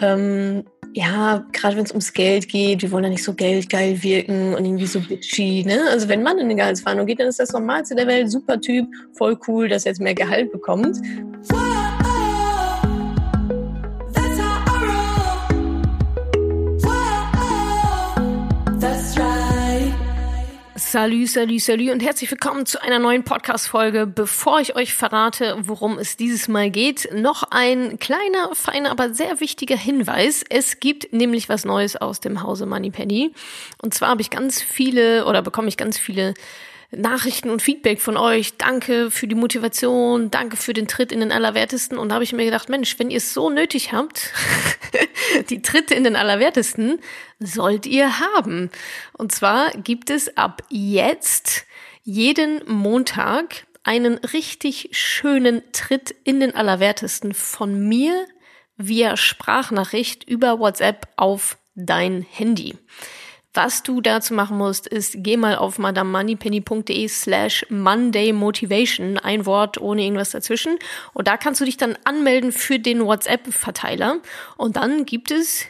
ähm, ja, gerade wenn es ums Geld geht, wir wollen ja nicht so geldgeil wirken und irgendwie so bitchy, ne? Also wenn man in eine Gehaltsverhandlung geht, dann ist das Normalste der Welt, super Typ, voll cool, dass er jetzt mehr Gehalt bekommt. Salü, salü, salü und herzlich willkommen zu einer neuen Podcast-Folge. Bevor ich euch verrate, worum es dieses Mal geht, noch ein kleiner, feiner, aber sehr wichtiger Hinweis. Es gibt nämlich was Neues aus dem Hause Moneypenny. Und zwar habe ich ganz viele oder bekomme ich ganz viele Nachrichten und Feedback von euch. Danke für die Motivation, danke für den Tritt in den Allerwertesten. Und da habe ich mir gedacht, Mensch, wenn ihr es so nötig habt, die Tritte in den Allerwertesten, sollt ihr haben. Und zwar gibt es ab jetzt jeden Montag einen richtig schönen Tritt in den Allerwertesten von mir via Sprachnachricht über WhatsApp auf dein Handy. Was du dazu machen musst, ist, geh mal auf madamemoneypenny.de slash Monday Motivation, ein Wort ohne irgendwas dazwischen. Und da kannst du dich dann anmelden für den WhatsApp-Verteiler. Und dann gibt es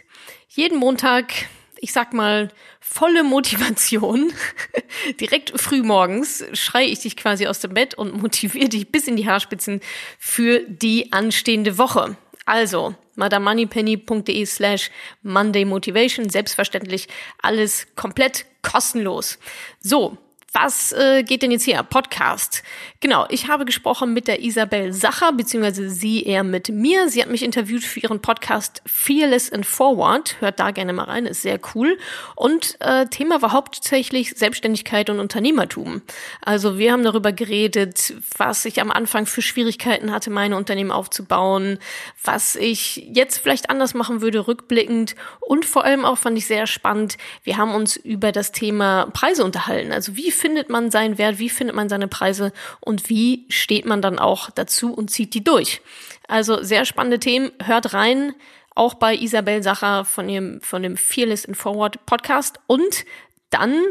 jeden Montag, ich sag mal, volle Motivation. Direkt früh morgens schreie ich dich quasi aus dem Bett und motiviere dich bis in die Haarspitzen für die anstehende Woche. Also, madamoneypenny.de slash Monday Motivation. Selbstverständlich alles komplett kostenlos. So, was äh, geht denn jetzt hier? Podcast. Genau, ich habe gesprochen mit der Isabel Sacher, beziehungsweise sie eher mit mir. Sie hat mich interviewt für ihren Podcast Fearless and Forward. Hört da gerne mal rein, ist sehr cool. Und äh, Thema war hauptsächlich Selbstständigkeit und Unternehmertum. Also wir haben darüber geredet, was ich am Anfang für Schwierigkeiten hatte, meine Unternehmen aufzubauen, was ich jetzt vielleicht anders machen würde, rückblickend. Und vor allem auch fand ich sehr spannend, wir haben uns über das Thema Preise unterhalten. Also wie findet man seinen Wert, wie findet man seine Preise und wie steht man dann auch dazu und zieht die durch. Also sehr spannende Themen, hört rein, auch bei Isabel Sacher von ihrem, von dem Fearless in Forward Podcast und dann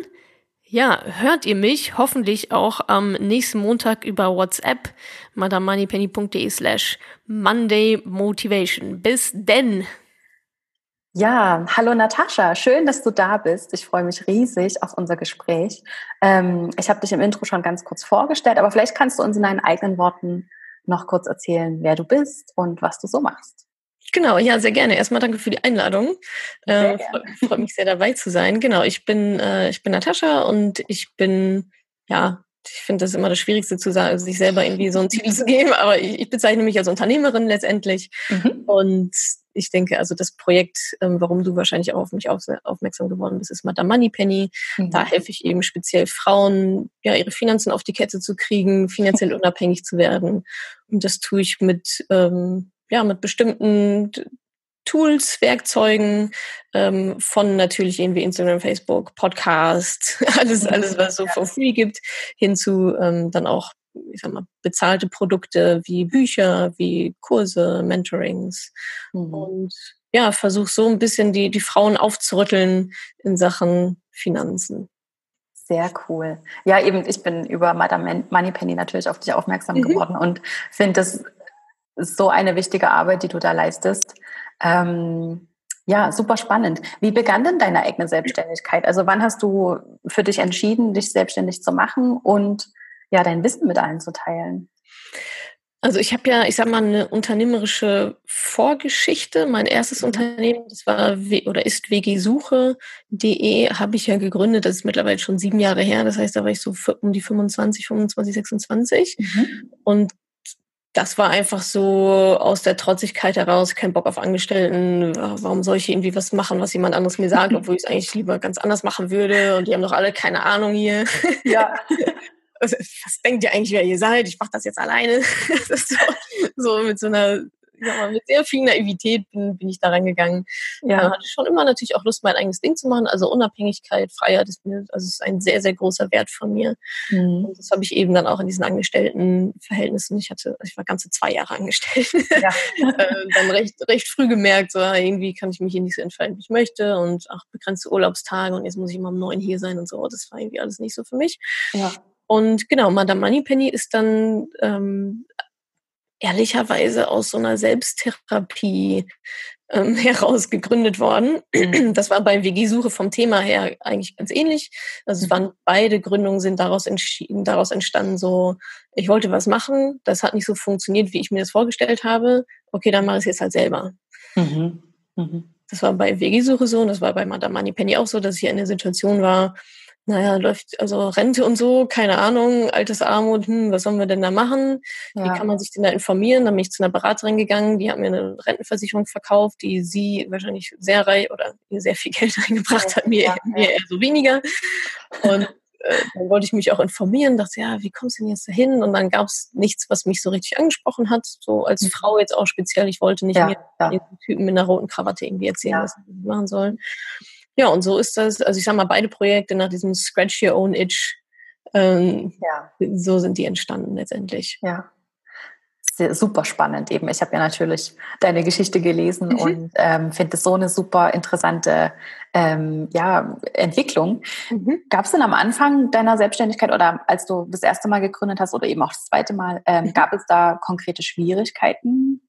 ja, hört ihr mich hoffentlich auch am nächsten Montag über WhatsApp madamoneypenny.de slash Monday Motivation. Bis denn! Ja, hallo Natascha, schön, dass du da bist. Ich freue mich riesig auf unser Gespräch. Ähm, ich habe dich im Intro schon ganz kurz vorgestellt, aber vielleicht kannst du uns in deinen eigenen Worten noch kurz erzählen, wer du bist und was du so machst. Genau, ja, sehr gerne. Erstmal danke für die Einladung. Äh, Freue mich sehr dabei zu sein. Genau, ich bin, äh, ich bin Natascha und ich bin, ja, ich finde das immer das Schwierigste zu sagen, sich selber irgendwie so einen Titel zu geben, aber ich, ich bezeichne mich als Unternehmerin letztendlich. Mhm. Und ich denke, also das Projekt, ähm, warum du wahrscheinlich auch auf mich auf, aufmerksam geworden bist, ist Madame Moneypenny. Mhm. Da helfe ich eben speziell Frauen, ja, ihre Finanzen auf die Kette zu kriegen, finanziell unabhängig zu werden. Und das tue ich mit, ähm, ja, mit bestimmten Tools, Werkzeugen ähm, von natürlich irgendwie Instagram, Facebook, Podcast, alles, alles, was es so for free gibt, hinzu ähm, dann auch, ich sag mal, bezahlte Produkte wie Bücher, wie Kurse, Mentorings. Mhm. Und ja, versuch so ein bisschen die, die Frauen aufzurütteln in Sachen Finanzen. Sehr cool. Ja, eben, ich bin über Madame Moneypenny natürlich auf dich aufmerksam mhm. geworden und finde das so eine wichtige Arbeit, die du da leistest. Ähm, ja, super spannend. Wie begann denn deine eigene Selbstständigkeit? Also wann hast du für dich entschieden, dich selbstständig zu machen und ja, dein Wissen mit allen zu teilen? Also ich habe ja, ich sag mal, eine unternehmerische Vorgeschichte. Mein erstes mhm. Unternehmen, das war oder ist wgsuche.de, habe ich ja gegründet. Das ist mittlerweile schon sieben Jahre her. Das heißt, da war ich so um die 25, 25, 26. Mhm. Und das war einfach so aus der Trotzigkeit heraus, kein Bock auf Angestellten. Warum soll ich irgendwie was machen, was jemand anderes mir sagt, obwohl ich es eigentlich lieber ganz anders machen würde? Und die haben doch alle keine Ahnung hier. Ja. was denkt ihr eigentlich, wer ihr seid? Ich mache das jetzt alleine. Das so, so mit so einer mal, mit sehr viel Naivität bin, bin ich da reingegangen. Ja. Äh, hatte schon immer natürlich auch Lust, mein eigenes Ding zu machen. Also Unabhängigkeit, Freiheit ist mir, also ist ein sehr, sehr großer Wert von mir. Mhm. Und das habe ich eben dann auch in diesen Angestelltenverhältnissen. Ich hatte, ich war ganze zwei Jahre angestellt. Ja. äh, dann recht, recht früh gemerkt, so irgendwie kann ich mich hier nicht so entfalten, wie ich möchte und auch begrenzte Urlaubstage und jetzt muss ich immer um neun hier sein und so. Das war irgendwie alles nicht so für mich. Ja. Und genau, Madame Moneypenny ist dann ähm, ehrlicherweise aus so einer Selbsttherapie ähm, heraus gegründet worden. Das war bei WG-Suche vom Thema her eigentlich ganz ähnlich. Also es waren beide Gründungen sind daraus entschieden, daraus entstanden so, ich wollte was machen, das hat nicht so funktioniert, wie ich mir das vorgestellt habe. Okay, dann mache ich es jetzt halt selber. Mhm. Mhm. Das war bei WG-Suche so und das war bei Madame Money Penny auch so, dass ich in der Situation war, naja, läuft, also Rente und so, keine Ahnung, Altersarmut, hm, was sollen wir denn da machen? Ja. Wie kann man sich denn da informieren? Dann bin ich zu einer Beraterin gegangen, die hat mir eine Rentenversicherung verkauft, die sie wahrscheinlich sehr reich oder sehr viel Geld reingebracht hat, mir, ja, mir eher so weniger. Und äh, dann wollte ich mich auch informieren, dachte, ja, wie kommst du denn jetzt dahin? Und dann gab es nichts, was mich so richtig angesprochen hat, so als mhm. Frau jetzt auch speziell. Ich wollte nicht ja, mehr ja. den Typen mit einer roten Krawatte irgendwie erzählen, was ich machen soll. Ja, und so ist das, also ich sag mal, beide Projekte nach diesem Scratch Your Own Itch, ähm, ja. so sind die entstanden letztendlich. Ja. Sehr, super spannend eben. Ich habe ja natürlich deine Geschichte gelesen mhm. und ähm, finde es so eine super interessante ähm, ja, Entwicklung. Mhm. Gab es denn am Anfang deiner Selbstständigkeit oder als du das erste Mal gegründet hast oder eben auch das zweite Mal, ähm, mhm. gab es da konkrete Schwierigkeiten?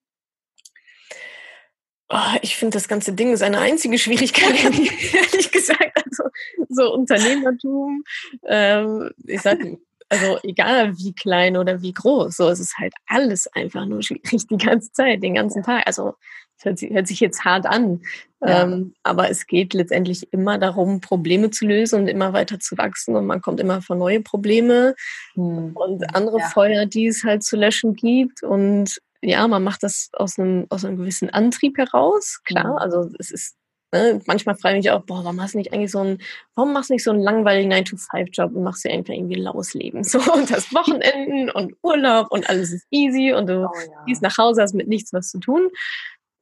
Oh, ich finde, das ganze Ding ist eine einzige Schwierigkeit, ehrlich gesagt. Also so Unternehmertum, ähm, ich sage, also egal wie klein oder wie groß, so es ist halt alles einfach nur schwierig die ganze Zeit, den ganzen Tag. Also es hört, sich, hört sich jetzt hart an, ja. ähm, aber es geht letztendlich immer darum, Probleme zu lösen und immer weiter zu wachsen und man kommt immer vor neue Probleme hm. und andere ja. Feuer, die es halt zu löschen gibt und ja, man macht das aus einem, aus einem gewissen Antrieb heraus, klar. Mhm. Also es ist, ne, manchmal frage ich mich auch, boah, warum hast du nicht eigentlich so ein, warum machst du nicht so einen langweiligen 9-to-5-Job und machst dir einfach irgendwie Lausleben? So, und das Wochenenden und Urlaub und alles ist easy und du oh, ja. gehst nach Hause, hast mit nichts was zu tun.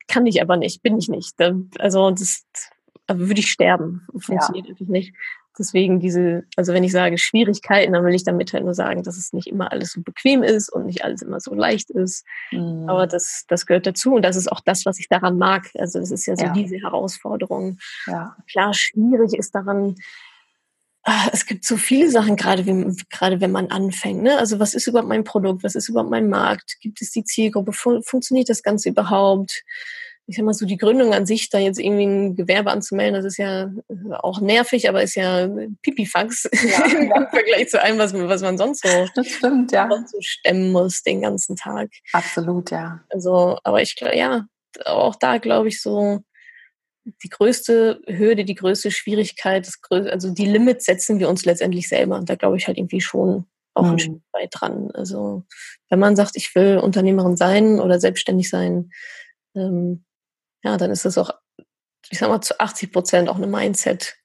Kann ich aber nicht, bin ich nicht. Also das würde ich sterben. Funktioniert ja. einfach nicht. Deswegen diese, also wenn ich sage Schwierigkeiten, dann will ich damit halt nur sagen, dass es nicht immer alles so bequem ist und nicht alles immer so leicht ist. Mhm. Aber das, das gehört dazu und das ist auch das, was ich daran mag. Also das ist ja so ja. diese Herausforderung. Ja. Klar, schwierig ist daran, ah, es gibt so viele Sachen, gerade wenn, gerade wenn man anfängt. Ne? Also was ist überhaupt mein Produkt? Was ist überhaupt mein Markt? Gibt es die Zielgruppe? Funktioniert das Ganze überhaupt? Ich sag mal so, die Gründung an sich, da jetzt irgendwie ein Gewerbe anzumelden, das ist ja auch nervig, aber ist ja Pipifax ja, im ja. Vergleich zu allem, was, was man sonst so, das stimmt, ja. so stemmen muss den ganzen Tag. Absolut, ja. Also, aber ich glaube, ja, auch da glaube ich so, die größte Hürde, die größte Schwierigkeit, größte, also die Limits setzen wir uns letztendlich selber. Und da glaube ich halt irgendwie schon auch mhm. ein Stück weit dran. Also wenn man sagt, ich will Unternehmerin sein oder selbstständig sein, ähm, ja, dann ist das auch, ich sag mal, zu 80 Prozent auch eine Mindset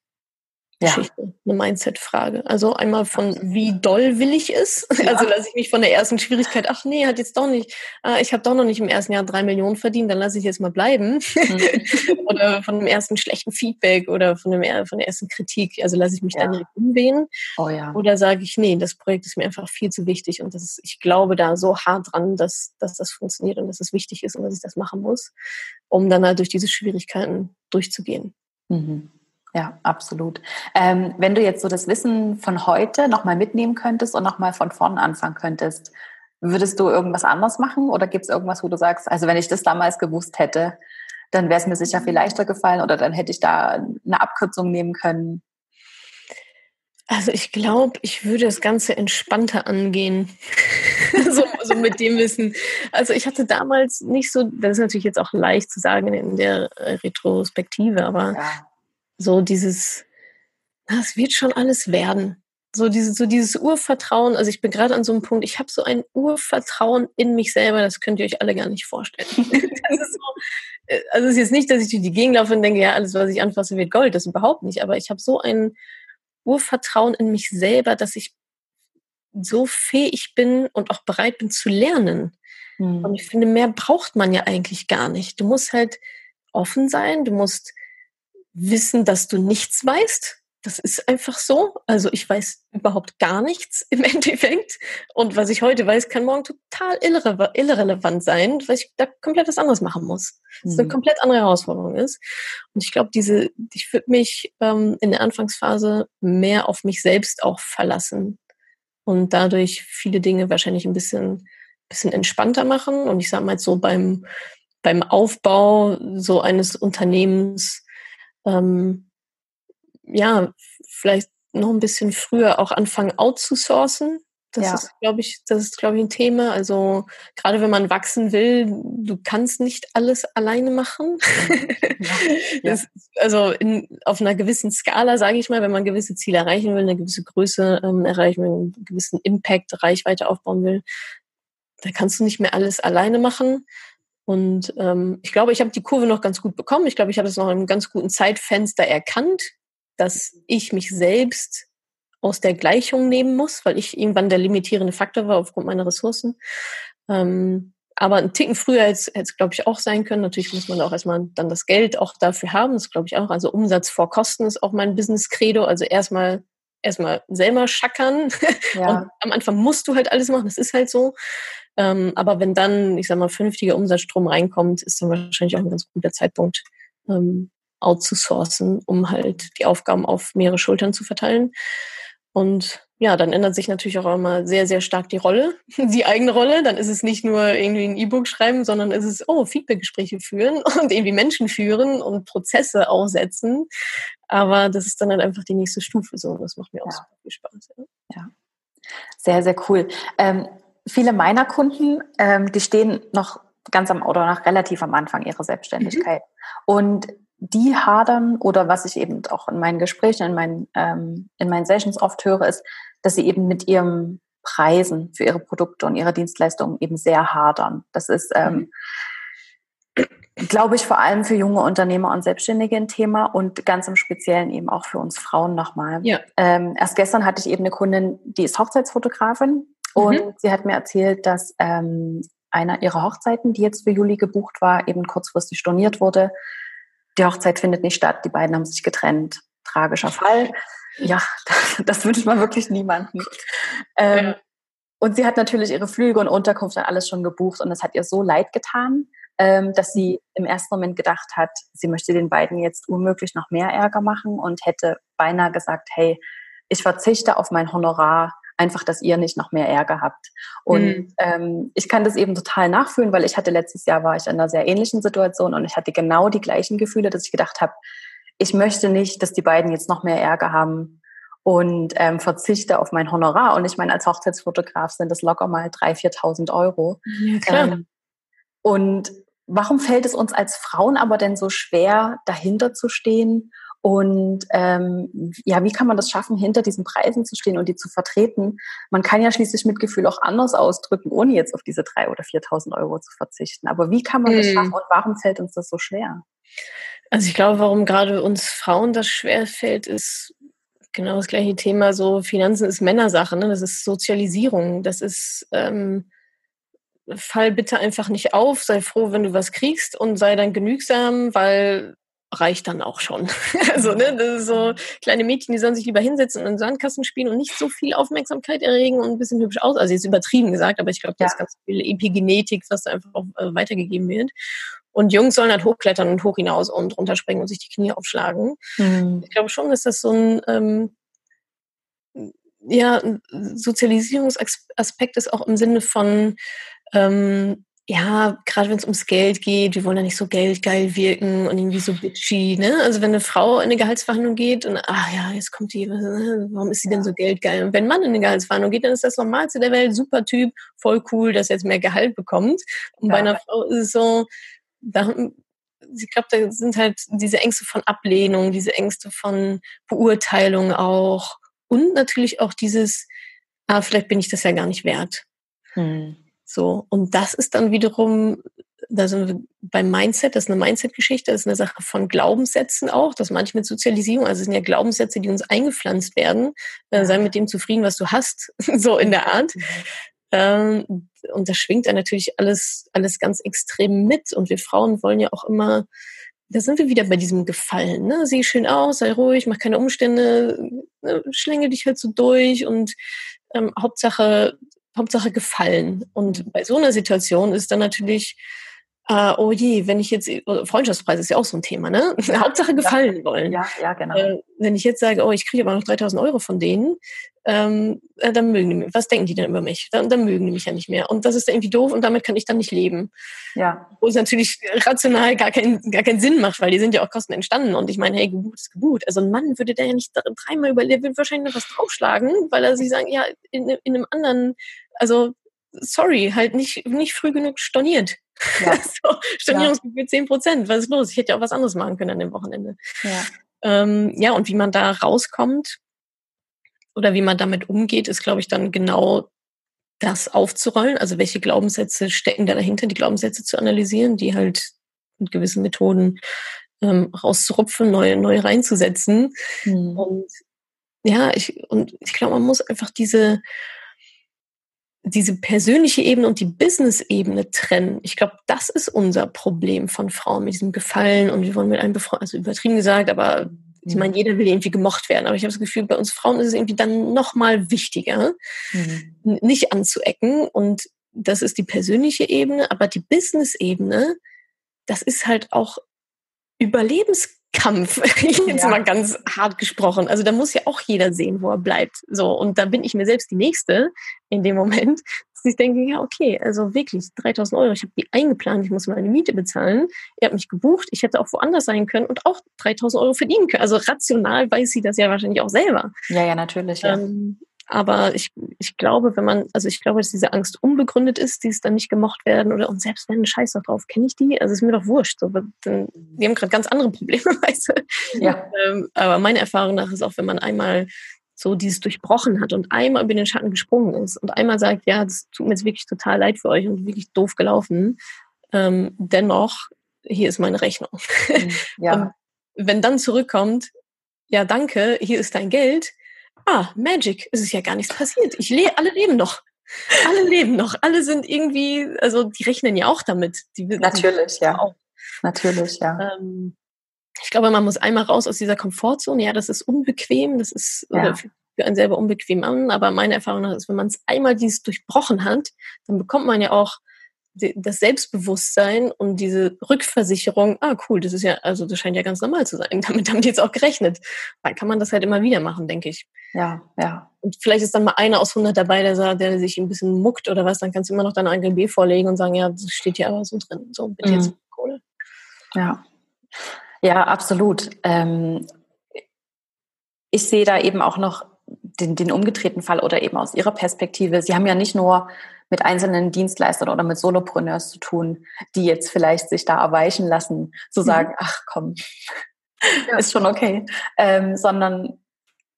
Geschichte, ja. eine Mindset-Frage. Also einmal von wie doll will ich es? Ja. Also lasse ich mich von der ersten Schwierigkeit, ach nee, hat jetzt doch nicht, ah, ich habe doch noch nicht im ersten Jahr drei Millionen verdient, dann lasse ich jetzt mal bleiben. Mhm. oder von dem ersten schlechten Feedback oder von, dem, von der ersten Kritik, also lasse ich mich ja. dann direkt umwehen. Oh, ja. Oder sage ich, nee, das Projekt ist mir einfach viel zu wichtig und das ist, ich glaube da so hart dran, dass, dass das funktioniert und dass es wichtig ist und dass ich das machen muss, um dann halt durch diese Schwierigkeiten durchzugehen. Mhm. Ja, absolut. Ähm, wenn du jetzt so das Wissen von heute nochmal mitnehmen könntest und nochmal von vorn anfangen könntest, würdest du irgendwas anders machen oder gibt es irgendwas, wo du sagst, also wenn ich das damals gewusst hätte, dann wäre es mir sicher viel leichter gefallen oder dann hätte ich da eine Abkürzung nehmen können? Also ich glaube, ich würde das Ganze entspannter angehen. so, so, mit dem Wissen. Also ich hatte damals nicht so, das ist natürlich jetzt auch leicht zu sagen in der Retrospektive, aber ja so dieses, es wird schon alles werden. So dieses, so dieses Urvertrauen. Also ich bin gerade an so einem Punkt, ich habe so ein Urvertrauen in mich selber, das könnt ihr euch alle gar nicht vorstellen. so, äh, also es ist jetzt nicht, dass ich durch die Gegend laufe und denke, ja, alles, was ich anfasse, wird Gold. Das überhaupt nicht. Aber ich habe so ein Urvertrauen in mich selber, dass ich so fähig bin und auch bereit bin zu lernen. Hm. Und ich finde, mehr braucht man ja eigentlich gar nicht. Du musst halt offen sein, du musst wissen, dass du nichts weißt. Das ist einfach so. Also ich weiß überhaupt gar nichts im Endeffekt. Und was ich heute weiß, kann morgen total irre irrelevant sein, weil ich da komplett was anderes machen muss. Das eine mhm. komplett andere Herausforderung ist. Und ich glaube, diese, ich würde mich ähm, in der Anfangsphase mehr auf mich selbst auch verlassen und dadurch viele Dinge wahrscheinlich ein bisschen, bisschen entspannter machen. Und ich sage mal jetzt so beim beim Aufbau so eines Unternehmens ähm, ja vielleicht noch ein bisschen früher auch anfangen outzusourcen. Das ja. ist, glaube ich, das ist, glaube ich, ein Thema. Also gerade wenn man wachsen will, du kannst nicht alles alleine machen. Ja. Ja. Das, also in, auf einer gewissen Skala, sage ich mal, wenn man gewisse Ziele erreichen will, eine gewisse Größe ähm, erreichen will, einen gewissen Impact, Reichweite aufbauen will, da kannst du nicht mehr alles alleine machen. Und ähm, ich glaube, ich habe die Kurve noch ganz gut bekommen. Ich glaube, ich habe es noch in einem ganz guten Zeitfenster erkannt, dass ich mich selbst aus der Gleichung nehmen muss, weil ich irgendwann der limitierende Faktor war aufgrund meiner Ressourcen. Ähm, aber ein Ticken früher hätte es, glaube ich, auch sein können. Natürlich muss man auch erstmal dann das Geld auch dafür haben. Das glaube ich auch. Also Umsatz vor Kosten ist auch mein Business-Credo. Also erstmal erstmal selber schackern. Ja. Und am Anfang musst du halt alles machen. Das ist halt so. Ähm, aber wenn dann, ich sag mal, vernünftiger Umsatzstrom reinkommt, ist dann wahrscheinlich auch ein ganz guter Zeitpunkt, ähm, outzusourcen, um halt die Aufgaben auf mehrere Schultern zu verteilen. Und ja, dann ändert sich natürlich auch immer sehr, sehr stark die Rolle, die eigene Rolle. Dann ist es nicht nur irgendwie ein E-Book schreiben, sondern ist es, oh, Feedbackgespräche führen und irgendwie Menschen führen und Prozesse aussetzen. Aber das ist dann halt einfach die nächste Stufe so. Und das macht mir auch ja. super viel Spaß. Ja. ja. Sehr, sehr cool. Ähm, viele meiner Kunden, ähm, die stehen noch ganz am oder noch relativ am Anfang ihrer Selbstständigkeit. Mhm. Und die hadern oder was ich eben auch in meinen Gesprächen, in meinen, ähm, in meinen Sessions oft höre, ist, dass sie eben mit ihren Preisen für ihre Produkte und ihre Dienstleistungen eben sehr hadern. Das ist, ähm, glaube ich, vor allem für junge Unternehmer und Selbstständige ein Thema und ganz im Speziellen eben auch für uns Frauen nochmal. Ja. Ähm, erst gestern hatte ich eben eine Kundin, die ist Hochzeitsfotografin und mhm. sie hat mir erzählt, dass ähm, einer ihrer Hochzeiten, die jetzt für Juli gebucht war, eben kurzfristig storniert wurde die Hochzeit findet nicht statt, die beiden haben sich getrennt. Tragischer Fall. Ja, das, das wünscht man wirklich niemanden. Ähm, ja. Und sie hat natürlich ihre Flüge und Unterkunft dann alles schon gebucht und es hat ihr so leid getan, ähm, dass sie im ersten Moment gedacht hat, sie möchte den beiden jetzt unmöglich noch mehr Ärger machen und hätte beinahe gesagt, hey, ich verzichte auf mein Honorar einfach, dass ihr nicht noch mehr Ärger habt. Und mhm. ähm, ich kann das eben total nachfühlen, weil ich hatte letztes Jahr war ich in einer sehr ähnlichen Situation und ich hatte genau die gleichen Gefühle, dass ich gedacht habe, ich möchte nicht, dass die beiden jetzt noch mehr Ärger haben und ähm, verzichte auf mein Honorar. Und ich meine, als Hochzeitsfotograf sind das locker mal 3.000, 4.000 Euro. Ja, ähm, und warum fällt es uns als Frauen aber denn so schwer, dahinter zu stehen und ähm, ja, wie kann man das schaffen, hinter diesen Preisen zu stehen und die zu vertreten? Man kann ja schließlich Mitgefühl auch anders ausdrücken, ohne jetzt auf diese drei oder 4.000 Euro zu verzichten. Aber wie kann man das mhm. schaffen und warum fällt uns das so schwer? Also ich glaube, warum gerade uns Frauen das schwer fällt, ist genau das gleiche Thema. So Finanzen ist Männersache, ne? das ist Sozialisierung, das ist ähm, fall bitte einfach nicht auf, sei froh, wenn du was kriegst und sei dann genügsam, weil reicht dann auch schon. also, ne, das ist so kleine Mädchen, die sollen sich lieber hinsetzen und in Sandkasten spielen und nicht so viel Aufmerksamkeit erregen und ein bisschen hübsch aus. Also jetzt übertrieben gesagt, aber ich glaube, da ja. ist ganz viel Epigenetik, was da einfach auch äh, weitergegeben wird. Und Jungs sollen halt hochklettern und hoch hinaus und runterspringen und sich die Knie aufschlagen. Mhm. Ich glaube schon, dass das so ein ähm, ja, Sozialisierungsaspekt ist auch im Sinne von ähm, ja, gerade wenn es ums Geld geht, wir wollen ja nicht so geldgeil wirken und irgendwie so bitchy, ne? Also wenn eine Frau in eine Gehaltsverhandlung geht und ach ja, jetzt kommt die, warum ist sie denn so geldgeil? Und wenn man in eine Gehaltsverhandlung geht, dann ist das Normalste der Welt, super Typ, voll cool, dass er jetzt mehr Gehalt bekommt. Und ja. bei einer Frau ist es so, da, ich glaube, da sind halt diese Ängste von Ablehnung, diese Ängste von Beurteilung auch und natürlich auch dieses, ah, vielleicht bin ich das ja gar nicht wert. Hm. So. Und das ist dann wiederum, da sind wir beim Mindset, das ist eine Mindset-Geschichte, das ist eine Sache von Glaubenssätzen auch, das manche mit Sozialisierung, also es sind ja Glaubenssätze, die uns eingepflanzt werden, äh, sei mit dem zufrieden, was du hast, so in der Art. Mhm. Ähm, und das schwingt dann natürlich alles, alles ganz extrem mit. Und wir Frauen wollen ja auch immer, da sind wir wieder bei diesem Gefallen. Ne? Sieh schön aus, sei ruhig, mach keine Umstände, ne? schlänge dich halt so durch und ähm, Hauptsache Hauptsache gefallen. Und mhm. bei so einer Situation ist dann natürlich, äh, oh je, wenn ich jetzt, Freundschaftspreis ist ja auch so ein Thema, ne? Hauptsache gefallen ja. wollen. Ja, ja, genau. Äh, wenn ich jetzt sage, oh, ich kriege aber noch 3000 Euro von denen, ähm, äh, dann mögen die mich. Was denken die denn über mich? Dann, dann mögen die mich ja nicht mehr. Und das ist irgendwie doof und damit kann ich dann nicht leben. Ja. Wo es natürlich rational gar, kein, gar keinen Sinn macht, weil die sind ja auch Kosten entstanden. Und ich meine, hey, Geburt ist Geburt. Also ein Mann würde da ja nicht dreimal über, der würde wahrscheinlich noch was draufschlagen, weil er sich sagen, ja, in, in einem anderen, also sorry, halt nicht, nicht früh genug storniert. Ja. so, Stornierungsgebühr zehn Prozent. Was ist los? Ich hätte ja auch was anderes machen können an dem Wochenende. Ja. Ähm, ja, und wie man da rauskommt, oder wie man damit umgeht, ist, glaube ich, dann genau das aufzurollen. Also welche Glaubenssätze stecken da dahinter, die Glaubenssätze zu analysieren, die halt mit gewissen Methoden ähm, rauszurupfen, neue, neue reinzusetzen. Mhm. Und ja, ich, und ich glaube, man muss einfach diese, diese persönliche Ebene und die Business-Ebene trennen. Ich glaube, das ist unser Problem von Frauen mit diesem Gefallen und wir wollen mit einem befreundet, also übertrieben gesagt, aber ich meine, jeder will irgendwie gemocht werden, aber ich habe das Gefühl, bei uns Frauen ist es irgendwie dann noch mal wichtiger, mhm. nicht anzuecken. Und das ist die persönliche Ebene, aber die Business-Ebene, das ist halt auch Überlebenskampf, jetzt ja. mal ganz hart gesprochen. Also da muss ja auch jeder sehen, wo er bleibt. So und da bin ich mir selbst die Nächste in dem Moment, dass ich denke, ja, okay, also wirklich 3000 Euro, ich habe die eingeplant, ich muss meine Miete bezahlen, ihr habt mich gebucht, ich hätte auch woanders sein können und auch 3000 Euro verdienen können. Also rational weiß sie das ja wahrscheinlich auch selber. Ja, ja, natürlich. Ja. Ähm, aber ich, ich glaube, wenn man, also ich glaube, dass diese Angst unbegründet ist, die es dann nicht gemocht werden oder und selbst wenn Scheiß doch drauf, kenne ich die? Also ist mir doch wurscht. So, dann, die haben gerade ganz andere Probleme, weißt du? Ja. Ähm, aber meine Erfahrung nach ist auch, wenn man einmal so dieses durchbrochen hat und einmal über den Schatten gesprungen ist und einmal sagt, ja, das tut mir jetzt wirklich total leid für euch und wirklich doof gelaufen, ähm, dennoch, hier ist meine Rechnung. Mhm, ja. wenn dann zurückkommt, ja, danke, hier ist dein Geld. Ah, Magic, es ist ja gar nichts passiert. Ich le alle leben noch. Alle leben noch. Alle sind irgendwie, also die rechnen ja auch damit. Die, Natürlich, ja. Auch. Natürlich, ja. Ähm, ich glaube, man muss einmal raus aus dieser Komfortzone. Ja, das ist unbequem, das ist ja. für einen selber unbequem an, aber meine Erfahrung ist, wenn man es einmal dieses durchbrochen hat, dann bekommt man ja auch das Selbstbewusstsein und diese Rückversicherung, ah cool, das ist ja, also das scheint ja ganz normal zu sein. Damit haben die jetzt auch gerechnet. Dann kann man das halt immer wieder machen, denke ich. Ja, ja. Und vielleicht ist dann mal einer aus 100 dabei, der, der sich ein bisschen muckt oder was, dann kannst du immer noch deine AGB vorlegen und sagen, ja, das steht hier aber so drin. So, bitte mhm. jetzt Kohle. Ja. Ja, absolut. Ähm, ich sehe da eben auch noch den, den umgedrehten Fall oder eben aus Ihrer Perspektive. Sie haben ja nicht nur mit einzelnen Dienstleistern oder mit Solopreneurs zu tun, die jetzt vielleicht sich da erweichen lassen, zu mhm. sagen, mhm. ach komm, ja. ist schon okay, ähm, sondern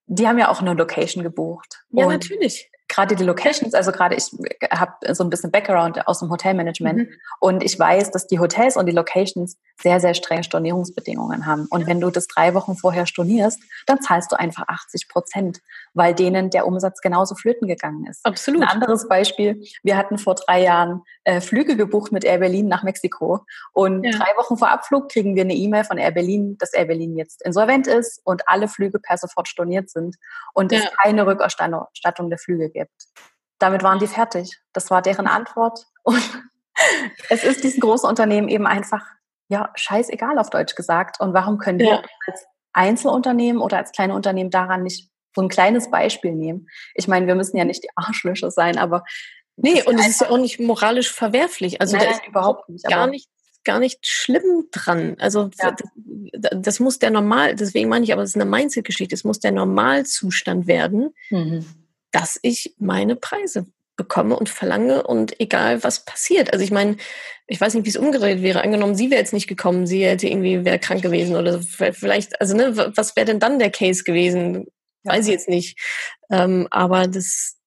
die haben ja auch eine Location gebucht. Ja, natürlich gerade die Locations, also gerade ich habe so ein bisschen Background aus dem Hotelmanagement mhm. und ich weiß, dass die Hotels und die Locations sehr, sehr strenge Stornierungsbedingungen haben. Und wenn du das drei Wochen vorher stornierst, dann zahlst du einfach 80 Prozent, weil denen der Umsatz genauso flöten gegangen ist. Absolut. Ein anderes Beispiel, wir hatten vor drei Jahren äh, Flüge gebucht mit Air Berlin nach Mexiko und ja. drei Wochen vor Abflug kriegen wir eine E-Mail von Air Berlin, dass Air Berlin jetzt insolvent ist und alle Flüge per sofort storniert sind und ja. es keine Rückerstattung der Flüge gibt gibt. Damit waren die fertig. Das war deren Antwort. Und es ist diesen großen Unternehmen eben einfach, ja, scheißegal auf Deutsch gesagt. Und warum können wir ja. als Einzelunternehmen oder als kleine Unternehmen daran nicht so ein kleines Beispiel nehmen? Ich meine, wir müssen ja nicht die Arschlöcher sein, aber Nee, und es ist ja auch nicht moralisch verwerflich. Also nein, da ist überhaupt nicht, gar nicht gar nicht schlimm dran. Also ja. das, das, muss der normal, deswegen meine ich, aber es ist eine Mindset-Geschichte. Es muss der Normalzustand werden, mhm dass ich meine Preise bekomme und verlange und egal was passiert. Also ich meine, ich weiß nicht, wie es umgedreht wäre. Angenommen, sie wäre jetzt nicht gekommen, sie hätte irgendwie wäre krank gewesen oder vielleicht, also ne, was wäre denn dann der Case gewesen? Weiß ich jetzt nicht. Ähm, aber das,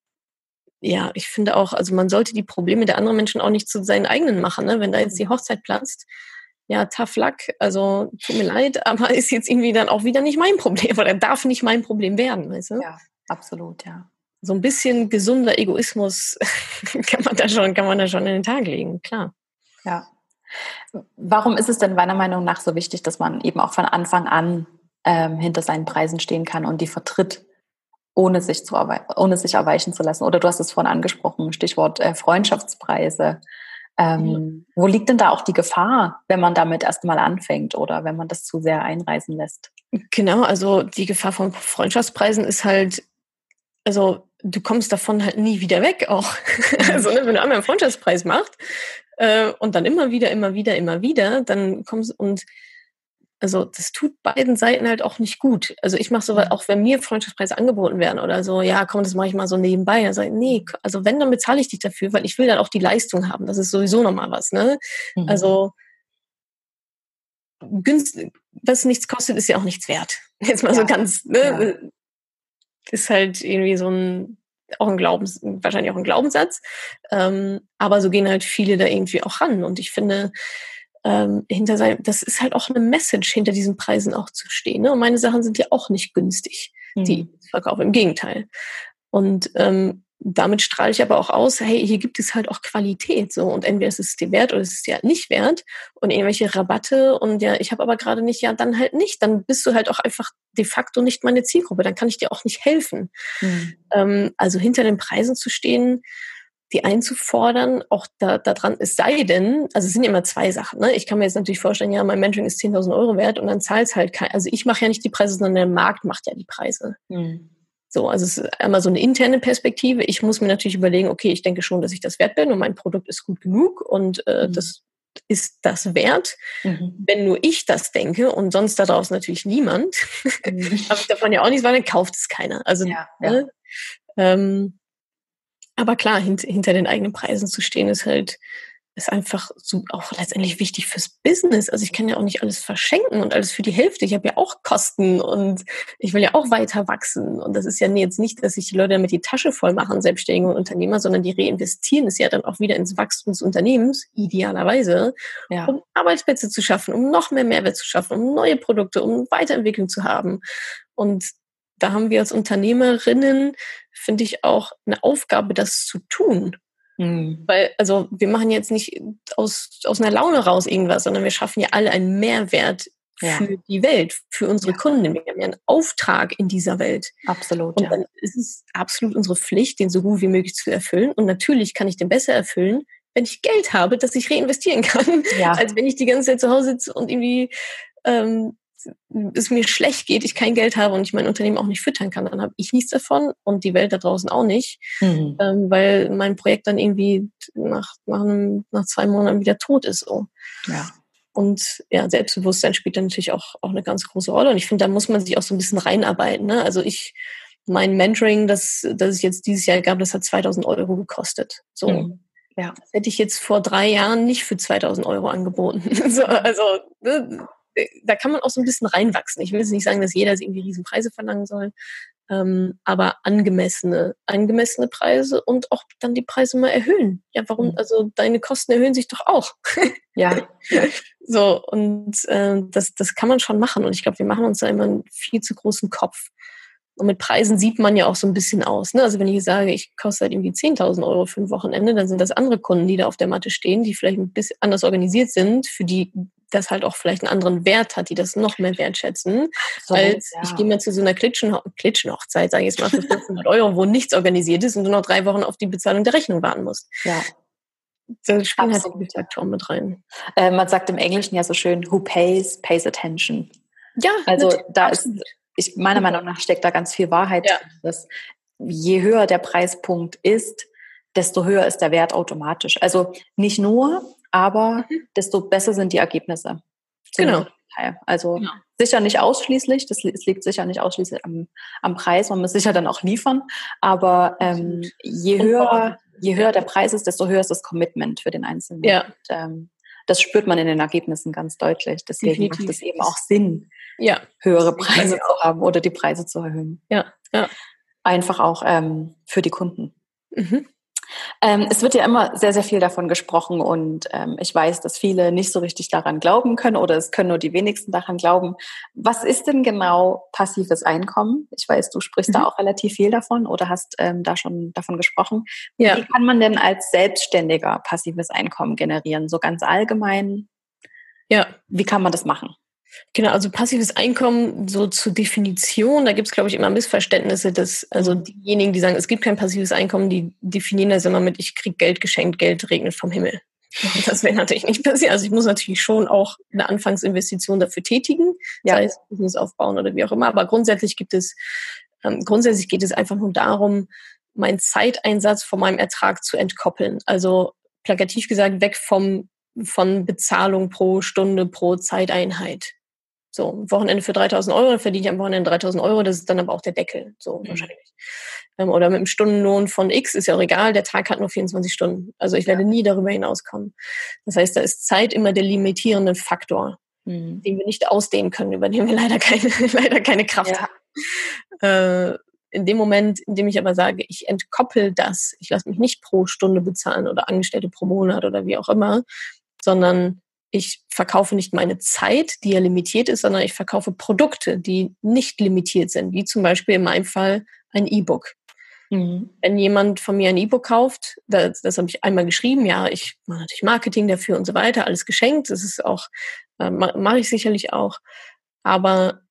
ja, ich finde auch, also man sollte die Probleme der anderen Menschen auch nicht zu seinen eigenen machen. Ne? Wenn da jetzt die Hochzeit platzt, ja, tough luck, also tut mir leid, aber ist jetzt irgendwie dann auch wieder nicht mein Problem oder darf nicht mein Problem werden, weißt du? Ja, absolut, ja so ein bisschen gesunder Egoismus kann man da schon, kann man da schon in den Tag legen, klar. Ja. Warum ist es denn meiner Meinung nach so wichtig, dass man eben auch von Anfang an ähm, hinter seinen Preisen stehen kann und die vertritt, ohne sich, zu ohne sich erweichen zu lassen? Oder du hast es vorhin angesprochen, Stichwort äh, Freundschaftspreise. Ähm, mhm. Wo liegt denn da auch die Gefahr, wenn man damit erstmal anfängt oder wenn man das zu sehr einreisen lässt? Genau, also die Gefahr von Freundschaftspreisen ist halt also du kommst davon halt nie wieder weg auch. also ne, wenn du einmal einen Freundschaftspreis machst äh, und dann immer wieder, immer wieder, immer wieder, dann kommst und also das tut beiden Seiten halt auch nicht gut. Also ich mache sowas, auch wenn mir Freundschaftspreise angeboten werden oder so, ja, komm, das mache ich mal so nebenbei. Ich, nee, also wenn, dann bezahle ich dich dafür, weil ich will dann auch die Leistung haben. Das ist sowieso nochmal was, ne? Mhm. Also günstig, was nichts kostet, ist ja auch nichts wert. Jetzt mal ja. so ganz, ne? Ist halt irgendwie so ein, auch ein Glaubens, wahrscheinlich auch ein Glaubenssatz. Ähm, aber so gehen halt viele da irgendwie auch ran. Und ich finde, ähm, hinter sein, das ist halt auch eine Message, hinter diesen Preisen auch zu stehen. Ne? Und meine Sachen sind ja auch nicht günstig, mhm. die ich verkaufe, im Gegenteil. Und ähm, damit strahle ich aber auch aus, hey, hier gibt es halt auch Qualität so und entweder ist es dir wert oder ist es dir halt nicht wert und irgendwelche Rabatte und ja, ich habe aber gerade nicht, ja, dann halt nicht, dann bist du halt auch einfach de facto nicht meine Zielgruppe, dann kann ich dir auch nicht helfen. Mhm. Ähm, also hinter den Preisen zu stehen, die einzufordern, auch da, daran, es sei denn, also es sind immer zwei Sachen. Ne? Ich kann mir jetzt natürlich vorstellen, ja, mein Mentoring ist 10.000 Euro wert und dann zahlt es halt kein, also ich mache ja nicht die Preise, sondern der Markt macht ja die Preise. Mhm. So, also es ist einmal so eine interne Perspektive. Ich muss mir natürlich überlegen, okay, ich denke schon, dass ich das wert bin und mein Produkt ist gut genug und äh, mhm. das ist das wert. Mhm. Wenn nur ich das denke und sonst da draußen natürlich niemand, mhm. habe ich davon ja auch nichts, weil dann kauft es keiner. Also ja, ja. Ne? Ähm, aber klar, hint, hinter den eigenen Preisen zu stehen, ist halt, ist einfach so auch letztendlich wichtig fürs Business. Also ich kann ja auch nicht alles verschenken und alles für die Hälfte. Ich habe ja auch Kosten und ich will ja auch weiter wachsen. Und das ist ja jetzt nicht, dass sich die Leute damit die Tasche voll machen, Selbstständige und Unternehmer, sondern die reinvestieren es ja dann auch wieder ins Wachstum des Unternehmens, idealerweise, ja. um Arbeitsplätze zu schaffen, um noch mehr Mehrwert zu schaffen, um neue Produkte, um Weiterentwicklung zu haben. Und da haben wir als Unternehmerinnen, finde ich, auch eine Aufgabe, das zu tun. Mhm. Weil, also wir machen jetzt nicht aus, aus einer Laune raus irgendwas, sondern wir schaffen ja alle einen Mehrwert ja. für die Welt, für unsere ja. Kunden. Wir haben ja einen Auftrag in dieser Welt. Absolut. Und ja. dann ist es absolut unsere Pflicht, den so gut wie möglich zu erfüllen. Und natürlich kann ich den besser erfüllen, wenn ich Geld habe, das ich reinvestieren kann, ja. als wenn ich die ganze Zeit zu Hause sitze und irgendwie ähm, es mir schlecht geht, ich kein Geld habe und ich mein Unternehmen auch nicht füttern kann, dann habe ich nichts davon und die Welt da draußen auch nicht, mhm. ähm, weil mein Projekt dann irgendwie nach, nach, einem, nach zwei Monaten wieder tot ist. So. Ja. Und ja, Selbstbewusstsein spielt dann natürlich auch, auch eine ganz große Rolle. Und ich finde, da muss man sich auch so ein bisschen reinarbeiten. Ne? Also ich, mein Mentoring, das, das es jetzt dieses Jahr gab, das hat 2000 Euro gekostet. So. Mhm. Ja. Das hätte ich jetzt vor drei Jahren nicht für 2000 Euro angeboten. so, also, ne, da kann man auch so ein bisschen reinwachsen. Ich will jetzt nicht sagen, dass jeder irgendwie Riesenpreise verlangen soll, ähm, aber angemessene, angemessene Preise und auch dann die Preise mal erhöhen. Ja, warum? Mhm. Also deine Kosten erhöhen sich doch auch. ja. so, und äh, das, das kann man schon machen. Und ich glaube, wir machen uns da immer einen viel zu großen Kopf. Und mit Preisen sieht man ja auch so ein bisschen aus. Ne? Also wenn ich sage, ich koste halt irgendwie 10.000 Euro für ein Wochenende, dann sind das andere Kunden, die da auf der Matte stehen, die vielleicht ein bisschen anders organisiert sind, für die das halt auch vielleicht einen anderen Wert hat, die das noch mehr wertschätzen, so, als ja. ich gehe mal zu so einer Klitschen Klitschenhochzeit, sage ich jetzt mal, für 500 Euro, wo nichts organisiert ist und du noch drei Wochen auf die Bezahlung der Rechnung warten musst. Ja. Da spielen halt die Faktoren mit rein. Äh, man sagt im Englischen ja so schön, who pays, pays attention. Ja, also da absolut. ist, ich, meiner Meinung nach steckt da ganz viel Wahrheit ja. dass je höher der Preispunkt ist, desto höher ist der Wert automatisch. Also nicht nur, aber mhm. desto besser sind die Ergebnisse. Genau. Also genau. sicher nicht ausschließlich, das, liegt sicher nicht ausschließlich am, am, Preis, man muss sicher dann auch liefern, aber ähm, je, höher, je höher der Preis ist, desto höher ist das Commitment für den Einzelnen. Ja. Und, ähm, das spürt man in den Ergebnissen ganz deutlich. Deswegen Definitiv. macht es eben auch Sinn, ja. höhere Preise zu haben oder die Preise zu erhöhen. Ja, ja. Einfach auch ähm, für die Kunden. Mhm. Ähm, es wird ja immer sehr, sehr viel davon gesprochen und ähm, ich weiß, dass viele nicht so richtig daran glauben können oder es können nur die wenigsten daran glauben. Was ist denn genau passives Einkommen? Ich weiß, du sprichst mhm. da auch relativ viel davon oder hast ähm, da schon davon gesprochen. Ja. Wie kann man denn als Selbstständiger passives Einkommen generieren? So ganz allgemein? Ja. Wie kann man das machen? Genau, also passives Einkommen, so zur Definition, da gibt es, glaube ich, immer Missverständnisse, dass also mhm. diejenigen, die sagen, es gibt kein passives Einkommen, die definieren das immer mit, ich kriege Geld geschenkt, Geld regnet vom Himmel. Und das wäre natürlich nicht passiert. Also ich muss natürlich schon auch eine Anfangsinvestition dafür tätigen, ja. sei es Business aufbauen oder wie auch immer. Aber grundsätzlich gibt es Ähm, grundsätzlich geht es einfach nur darum, meinen Zeiteinsatz von meinem Ertrag zu entkoppeln. Also plakativ gesagt, weg vom, von Bezahlung pro Stunde, pro Zeiteinheit. So, Wochenende für 3000 Euro, dann verdiene ich am Wochenende 3000 Euro, das ist dann aber auch der Deckel, so mhm. wahrscheinlich. Ähm, oder mit einem Stundenlohn von X ist ja auch egal, der Tag hat nur 24 Stunden. Also ich werde nie darüber hinauskommen. Das heißt, da ist Zeit immer der limitierende Faktor, mhm. den wir nicht ausdehnen können, über den wir leider keine, leider keine Kraft ja. haben. Äh, in dem Moment, in dem ich aber sage, ich entkoppel das, ich lasse mich nicht pro Stunde bezahlen oder Angestellte pro Monat oder wie auch immer, sondern ich verkaufe nicht meine Zeit, die ja limitiert ist, sondern ich verkaufe Produkte, die nicht limitiert sind, wie zum Beispiel in meinem Fall ein E-Book. Mhm. Wenn jemand von mir ein E-Book kauft, das, das habe ich einmal geschrieben, ja, ich mache natürlich Marketing dafür und so weiter, alles geschenkt, das ist auch, äh, mache ich sicherlich auch. Aber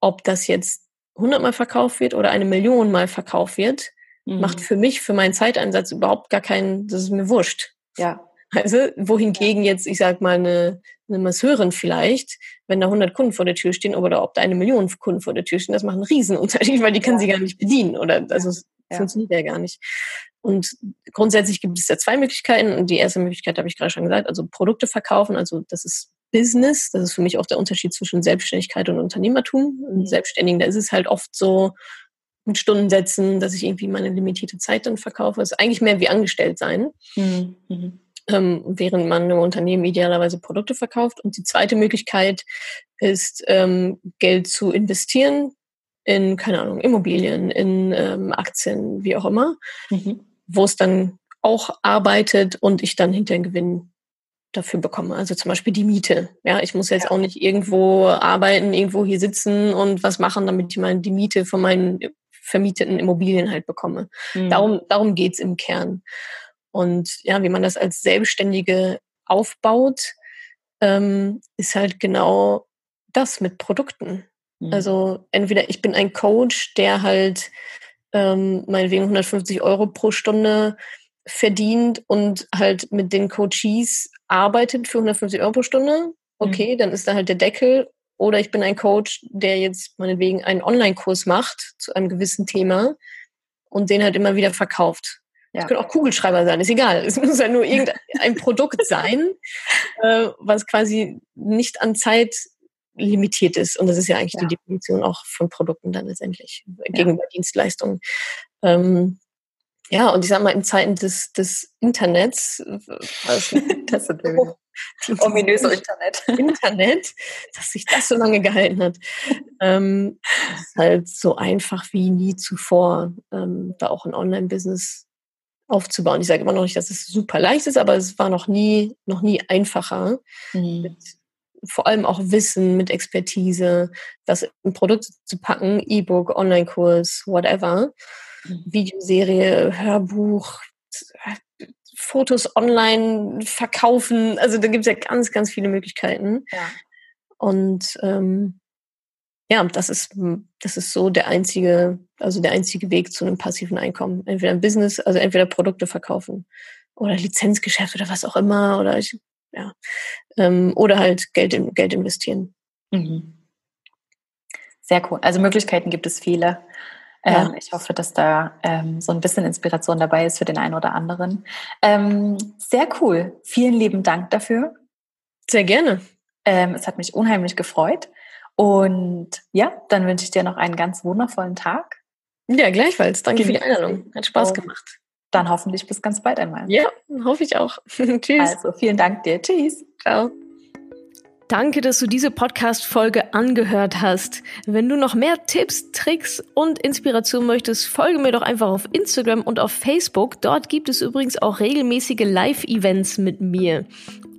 ob das jetzt hundertmal verkauft wird oder eine Million mal verkauft wird, mhm. macht für mich, für meinen Zeiteinsatz überhaupt gar keinen, das ist mir wurscht. Ja. Also, wohingegen jetzt, ich sag mal, eine, eine Masseurin vielleicht, wenn da 100 Kunden vor der Tür stehen oder ob da eine Million Kunden vor der Tür stehen, das macht einen Riesenunterschied, weil die kann ja. sie gar nicht bedienen oder also es ja. funktioniert ja gar nicht. Und grundsätzlich gibt es ja zwei Möglichkeiten und die erste Möglichkeit habe ich gerade schon gesagt, also Produkte verkaufen, also das ist Business, das ist für mich auch der Unterschied zwischen Selbstständigkeit und Unternehmertum. Und mhm. Selbstständigen, da ist es halt oft so mit Stundensätzen, dass ich irgendwie meine limitierte Zeit dann verkaufe. Das ist eigentlich mehr wie angestellt sein. Mhm. Ähm, während man im Unternehmen idealerweise Produkte verkauft. Und die zweite Möglichkeit ist, ähm, Geld zu investieren in, keine Ahnung, Immobilien, in ähm, Aktien, wie auch immer, mhm. wo es dann auch arbeitet und ich dann hinter den Gewinn dafür bekomme. Also zum Beispiel die Miete. Ja, ich muss jetzt ja. auch nicht irgendwo arbeiten, irgendwo hier sitzen und was machen, damit ich mal die Miete von meinen vermieteten Immobilien halt bekomme. Mhm. Darum, darum geht's im Kern. Und ja, wie man das als Selbstständige aufbaut, ähm, ist halt genau das mit Produkten. Mhm. Also entweder ich bin ein Coach, der halt ähm, meinetwegen 150 Euro pro Stunde verdient und halt mit den Coaches arbeitet für 150 Euro pro Stunde. Okay, mhm. dann ist da halt der Deckel. Oder ich bin ein Coach, der jetzt meinetwegen einen Online-Kurs macht zu einem gewissen Thema und den halt immer wieder verkauft. Ja. Es können auch Kugelschreiber sein, ist egal. Es muss ja nur irgendein Produkt sein, äh, was quasi nicht an Zeit limitiert ist. Und das ist ja eigentlich ja. die Definition auch von Produkten dann letztendlich gegenüber ja. Dienstleistungen. Ähm, ja, und ich sag mal, in Zeiten des, des Internets, was, das ist oh, ominöse Internet. Internet, dass sich das so lange gehalten hat, ähm, ist halt so einfach wie nie zuvor, ähm, da auch ein Online-Business aufzubauen. Ich sage immer noch nicht, dass es super leicht ist, aber es war noch nie, noch nie einfacher. Mhm. Mit, vor allem auch Wissen, mit Expertise, das in Produkte zu packen, E-Book, Online-Kurs, whatever, mhm. Videoserie, Hörbuch, Fotos online verkaufen. Also da gibt es ja ganz, ganz viele Möglichkeiten. Ja. Und ähm, ja, das ist, das ist so der einzige, also der einzige Weg zu einem passiven Einkommen. Entweder ein Business, also entweder Produkte verkaufen oder Lizenzgeschäft oder was auch immer oder ich, ja, ähm, oder halt Geld, in, Geld investieren. Mhm. Sehr cool. Also Möglichkeiten gibt es viele. Ja. Ähm, ich hoffe, dass da ähm, so ein bisschen Inspiration dabei ist für den einen oder anderen. Ähm, sehr cool. Vielen lieben Dank dafür. Sehr gerne. Ähm, es hat mich unheimlich gefreut. Und ja, dann wünsche ich dir noch einen ganz wundervollen Tag. Ja, gleichfalls. Danke Genieß für die Einladung. Hat Spaß Und gemacht. Dann hoffentlich bis ganz bald einmal. Ja, hoffe ich auch. Tschüss. Also vielen Dank dir. Tschüss. Ciao. Danke, dass du diese Podcast-Folge angehört hast. Wenn du noch mehr Tipps, Tricks und Inspiration möchtest, folge mir doch einfach auf Instagram und auf Facebook. Dort gibt es übrigens auch regelmäßige Live-Events mit mir.